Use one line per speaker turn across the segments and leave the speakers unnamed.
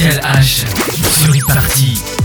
Spécial H sur e-party.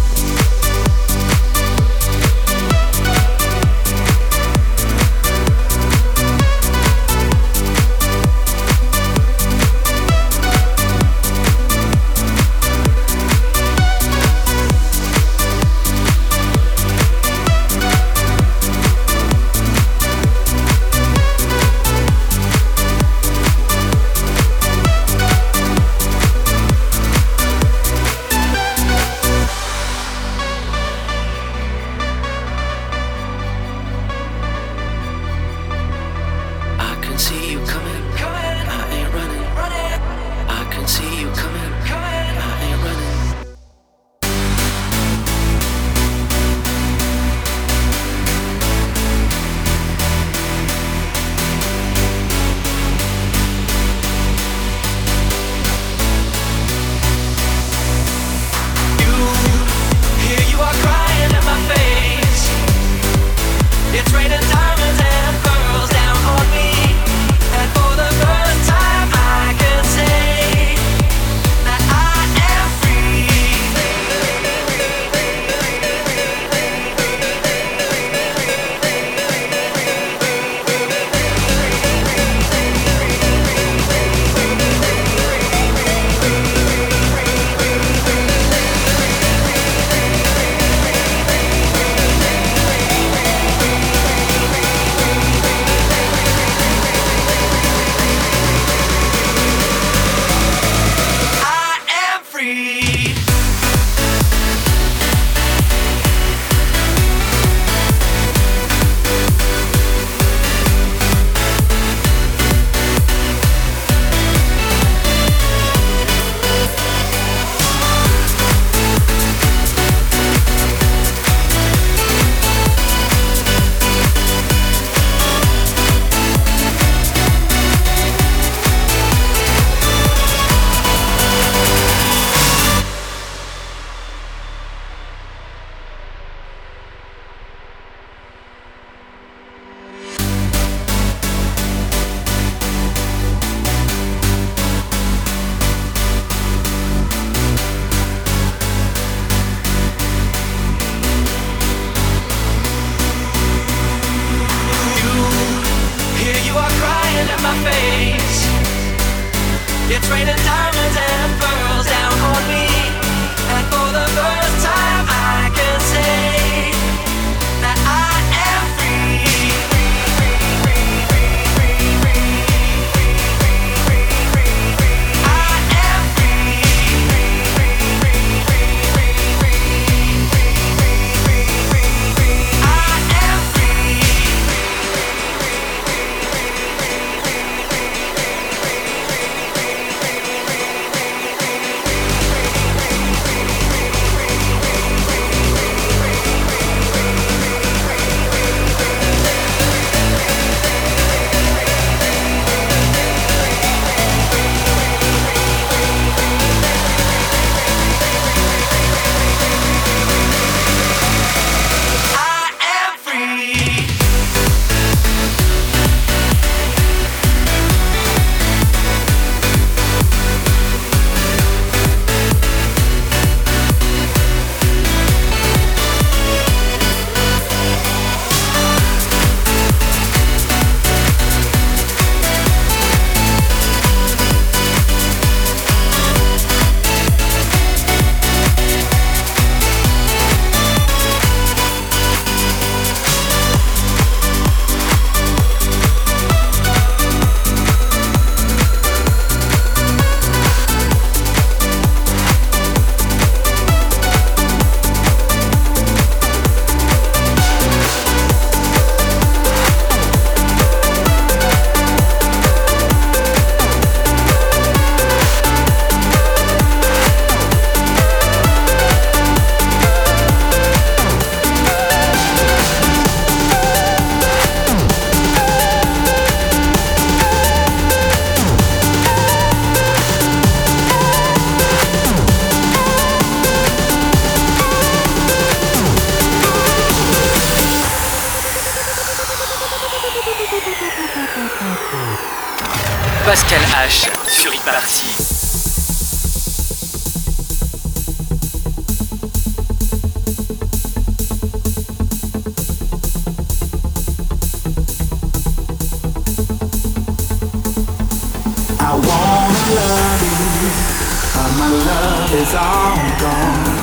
my love is all gone.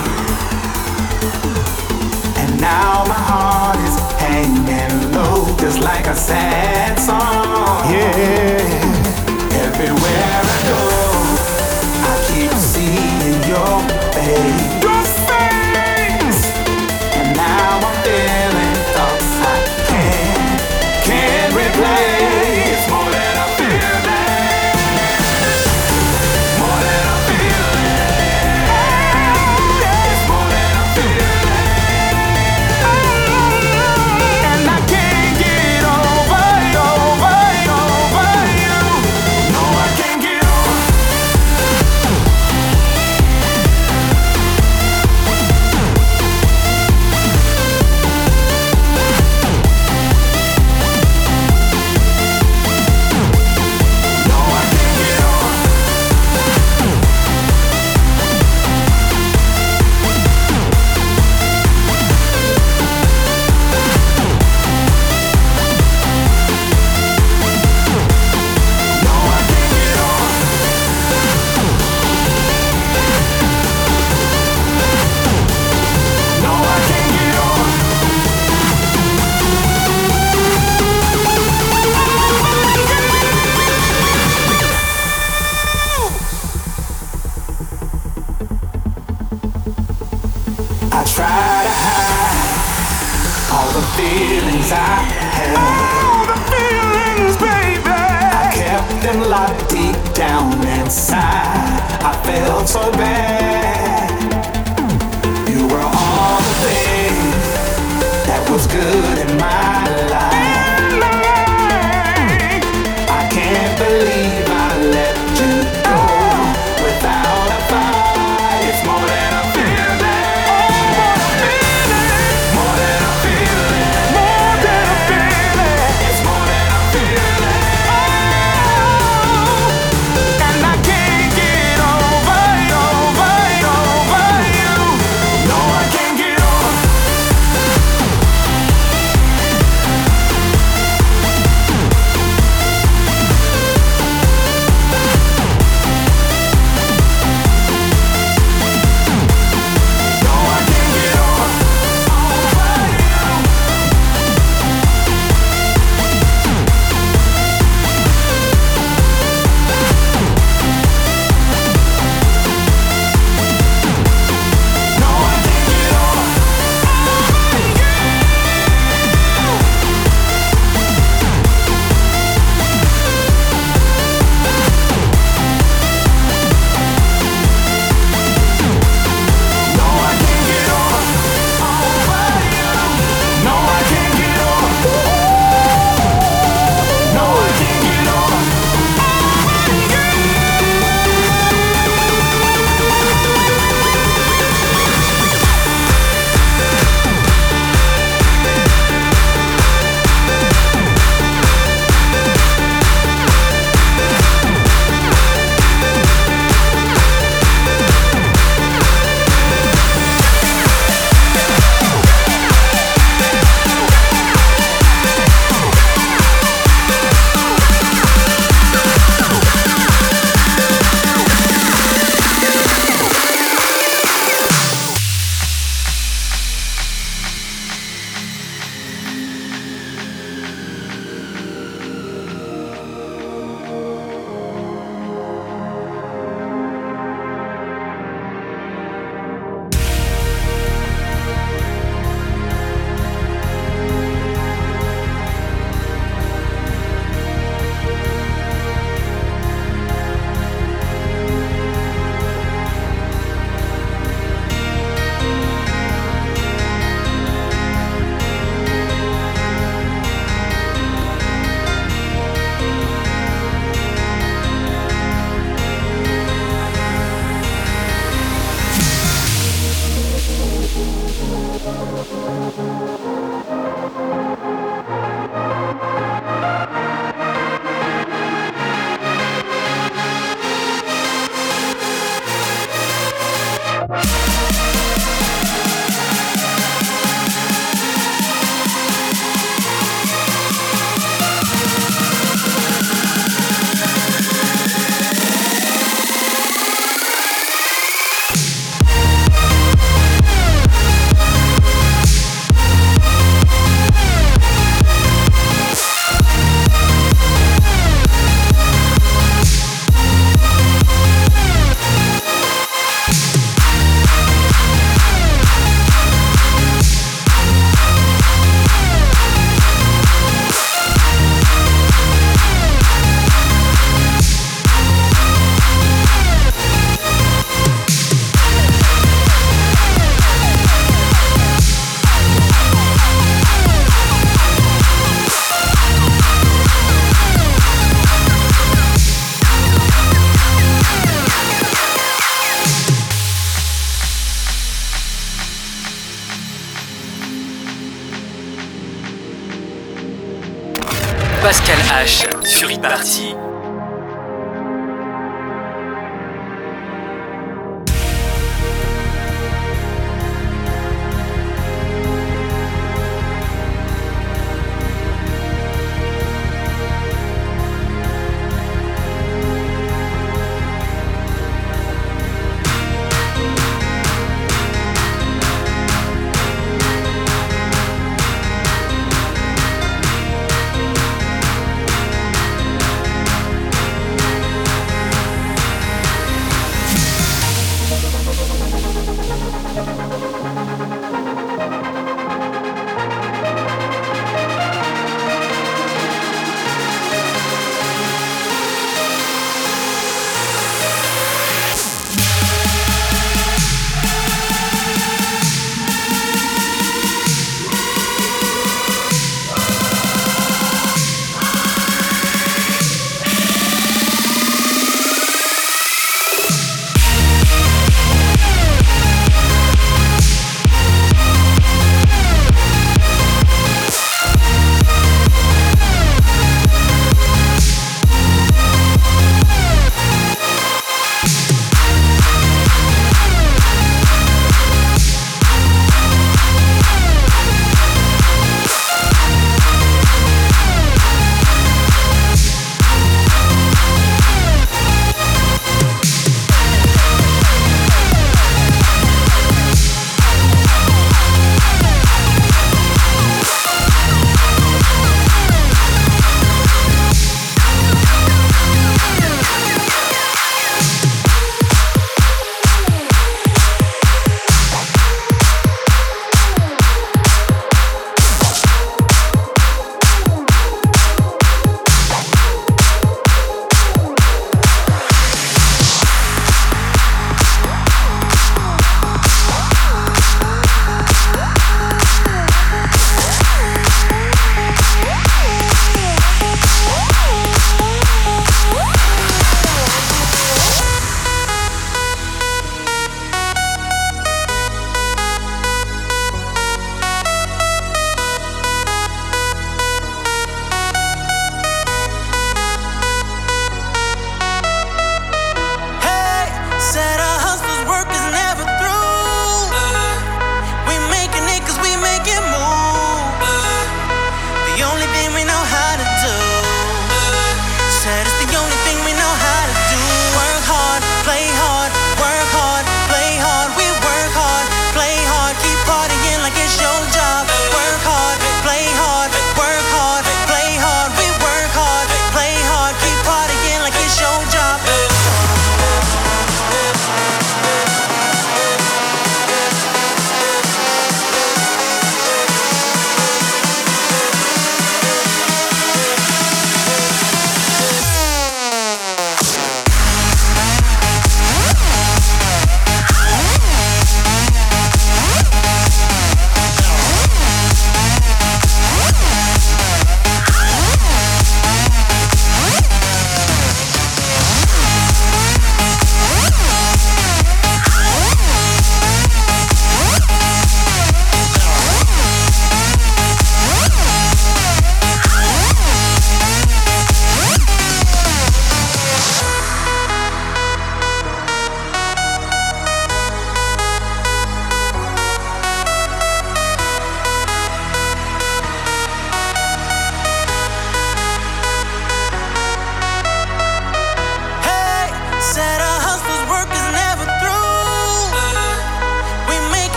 And now my heart is hanging low, just like a sad song. Yeah. Everywhere I go, I keep seeing your face.
parti.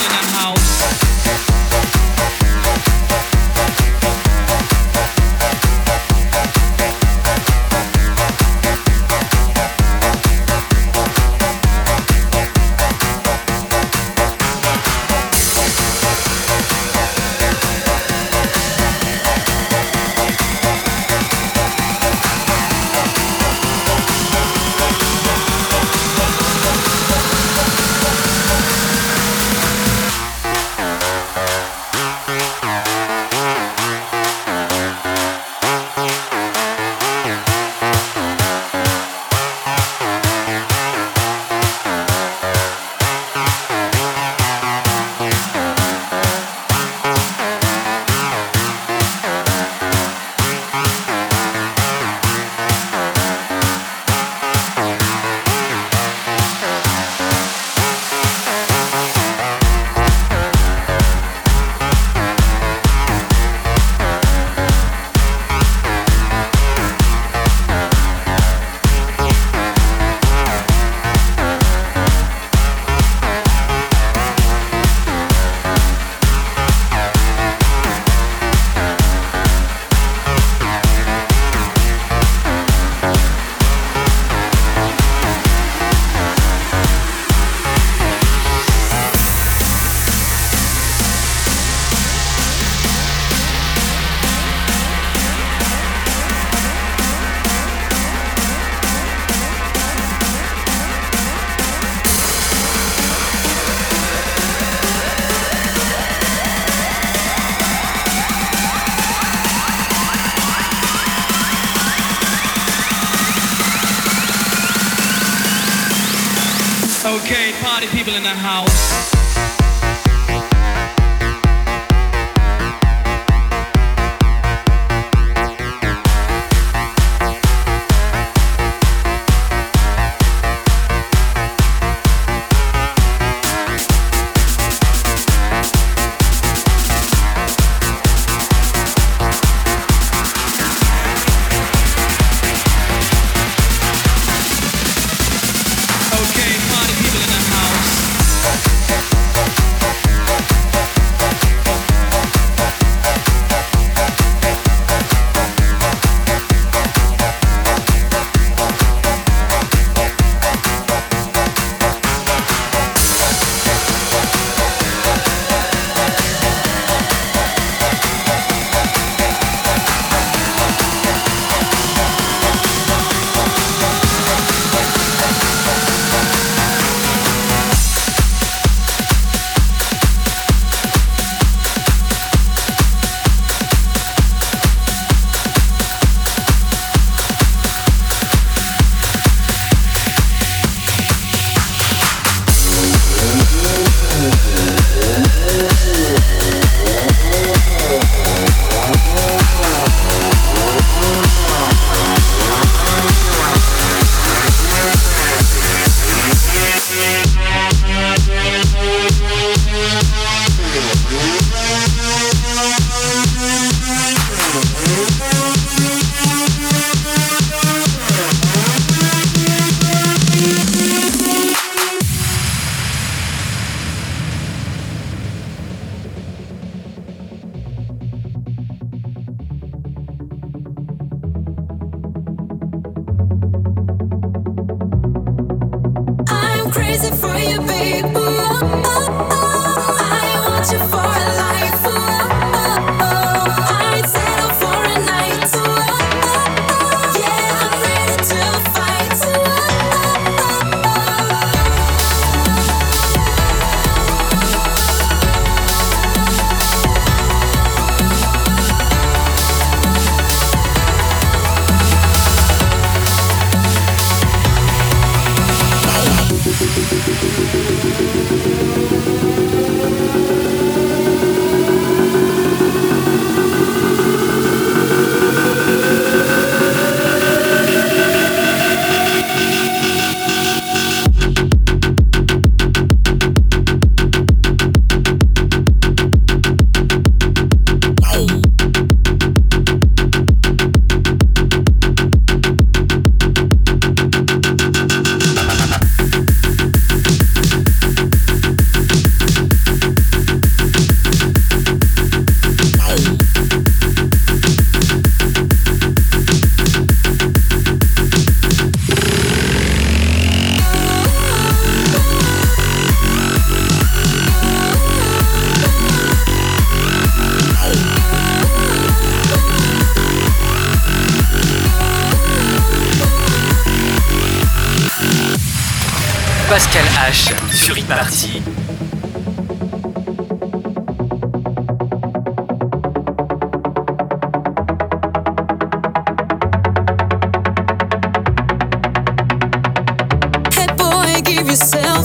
Nottingham House. Okay, party people in the house.
céu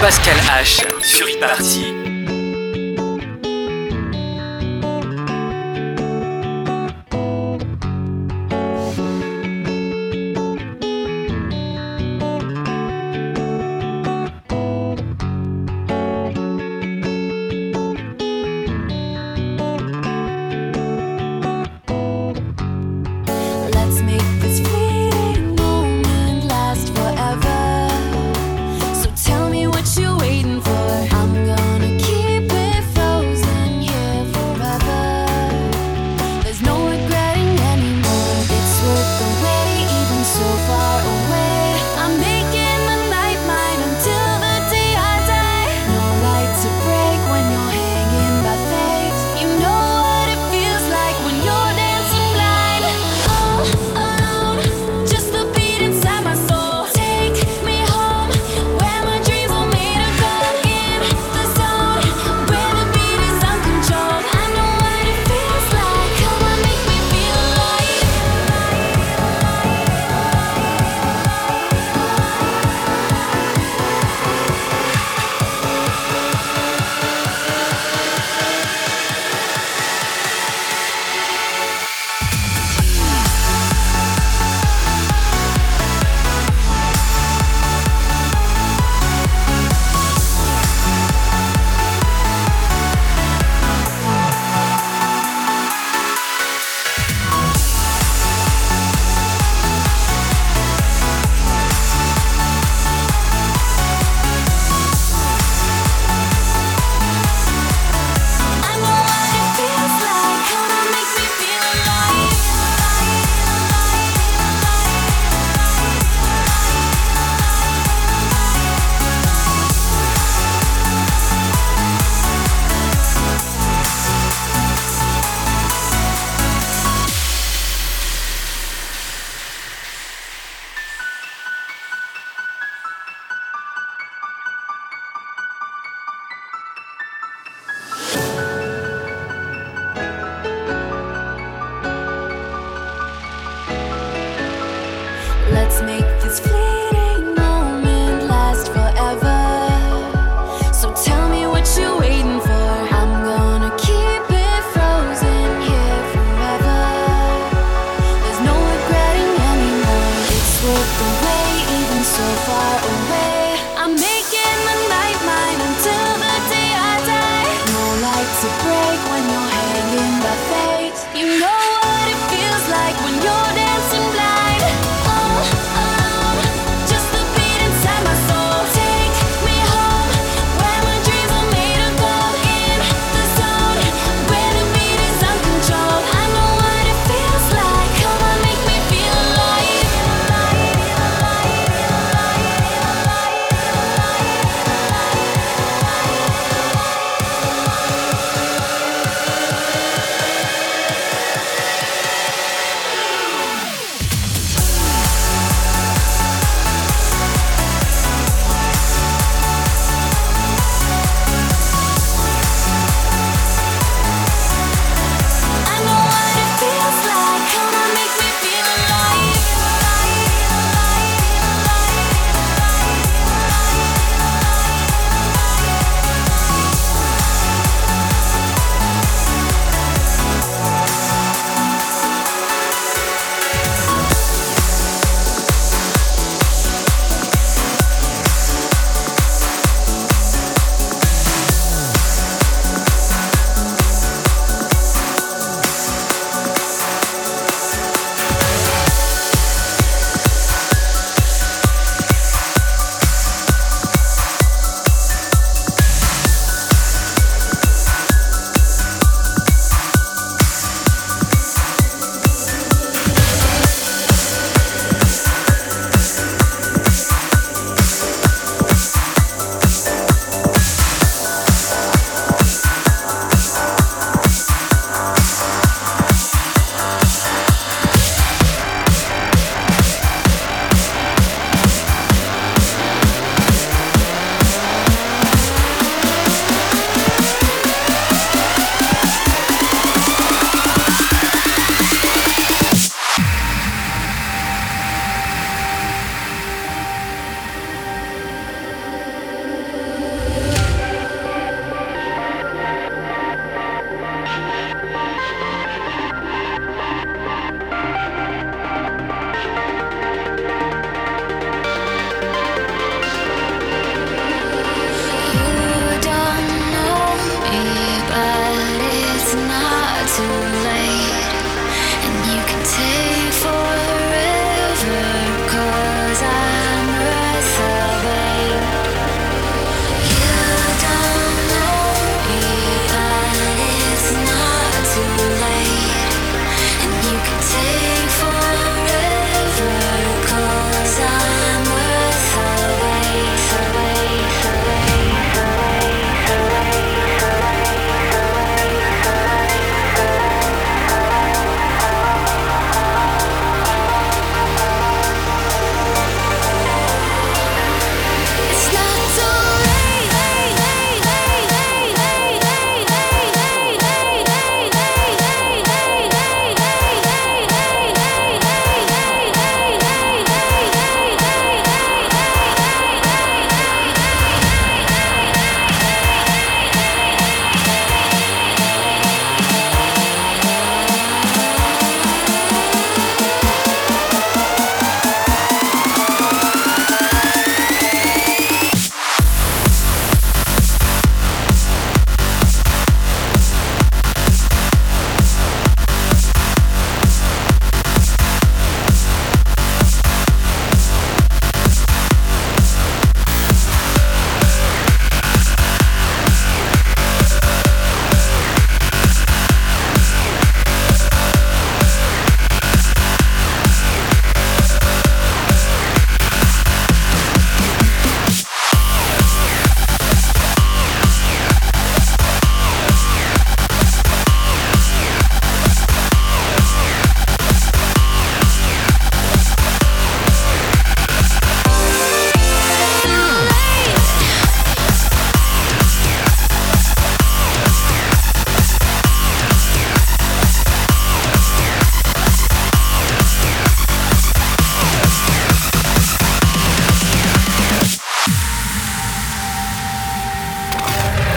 Pascal H sur e-party.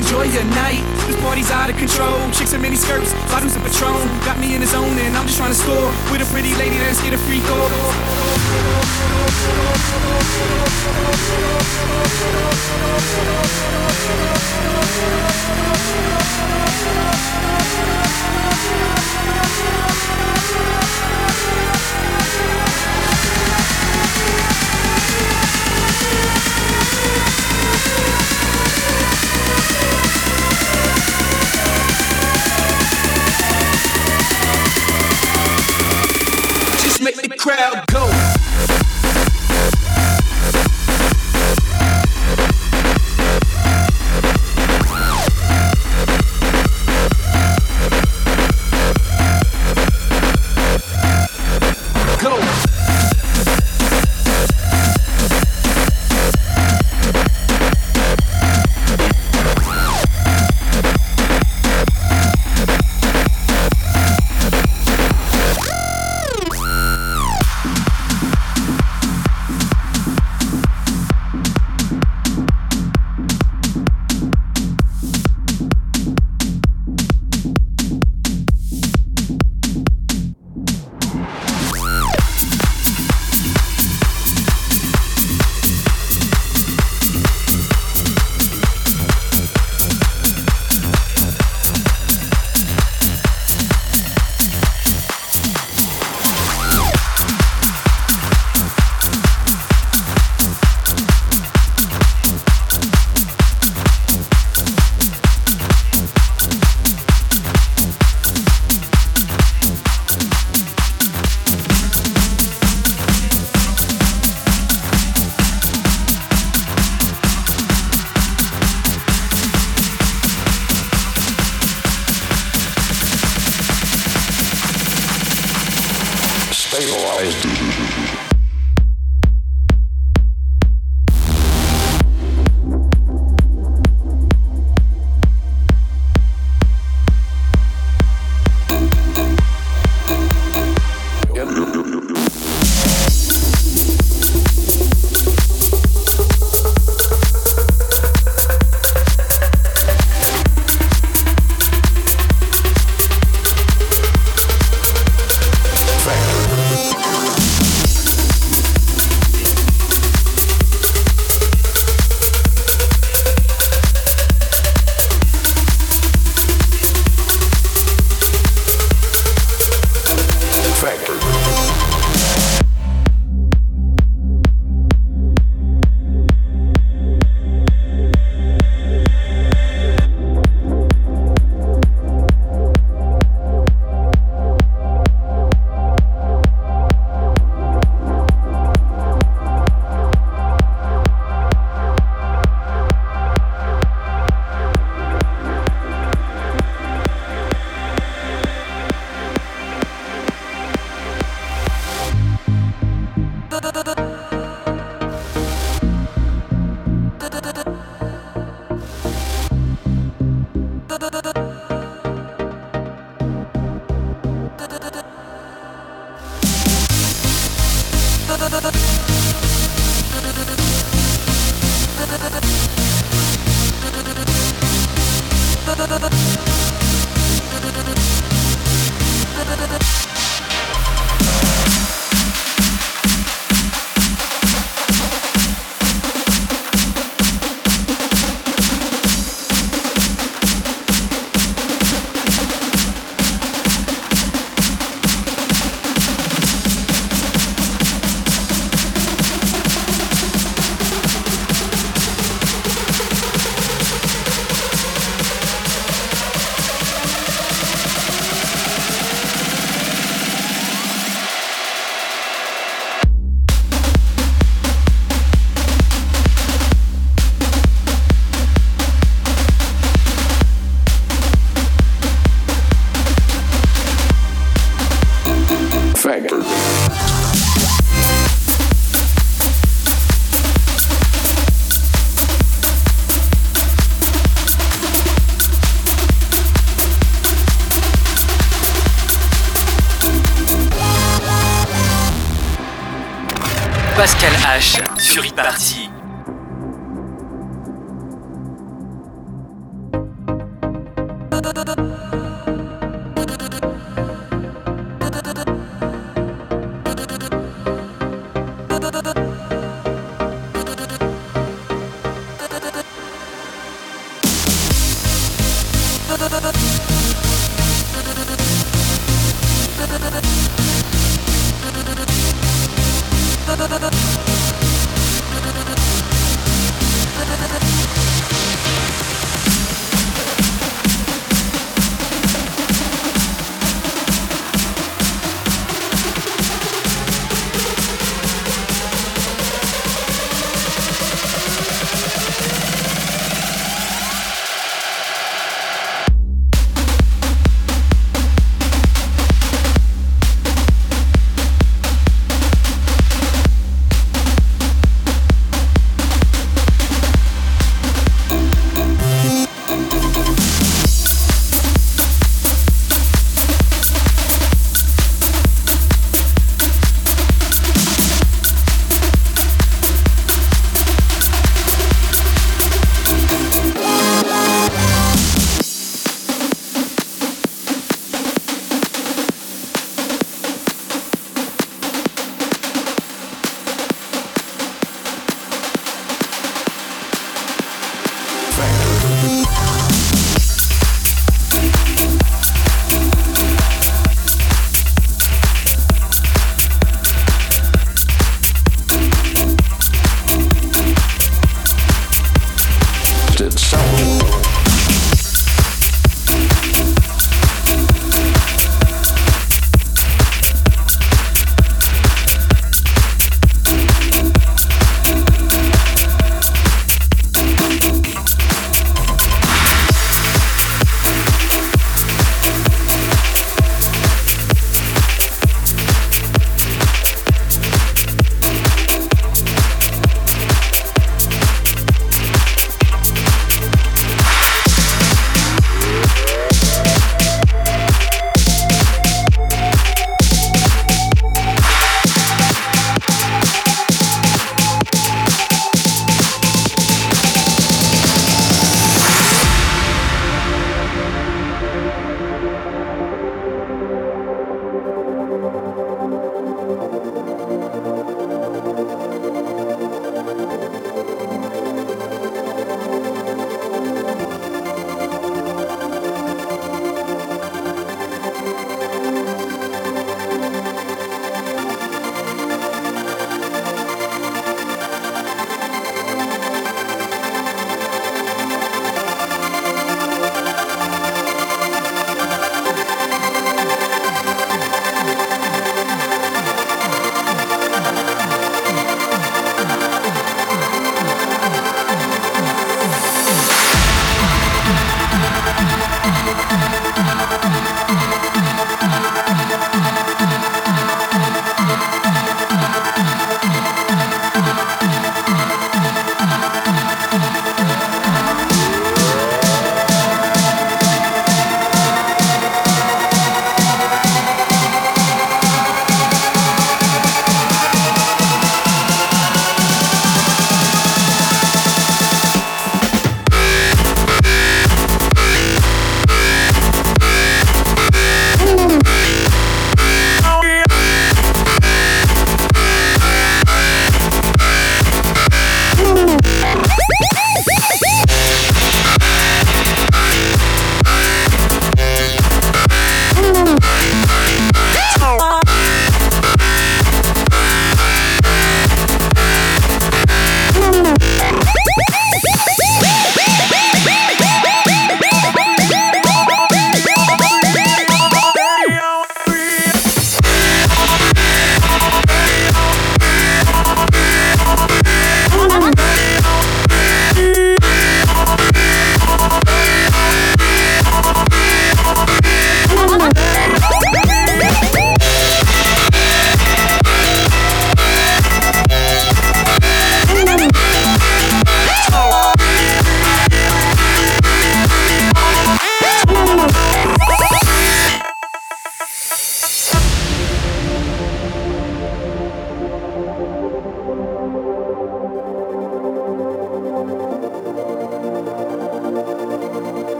enjoy your night. This party's out of control. Chicks in mini skirts, bottoms of Patron. Got me in the zone and I'm just trying to score. With a pretty lady that's get a free goal. crowd go.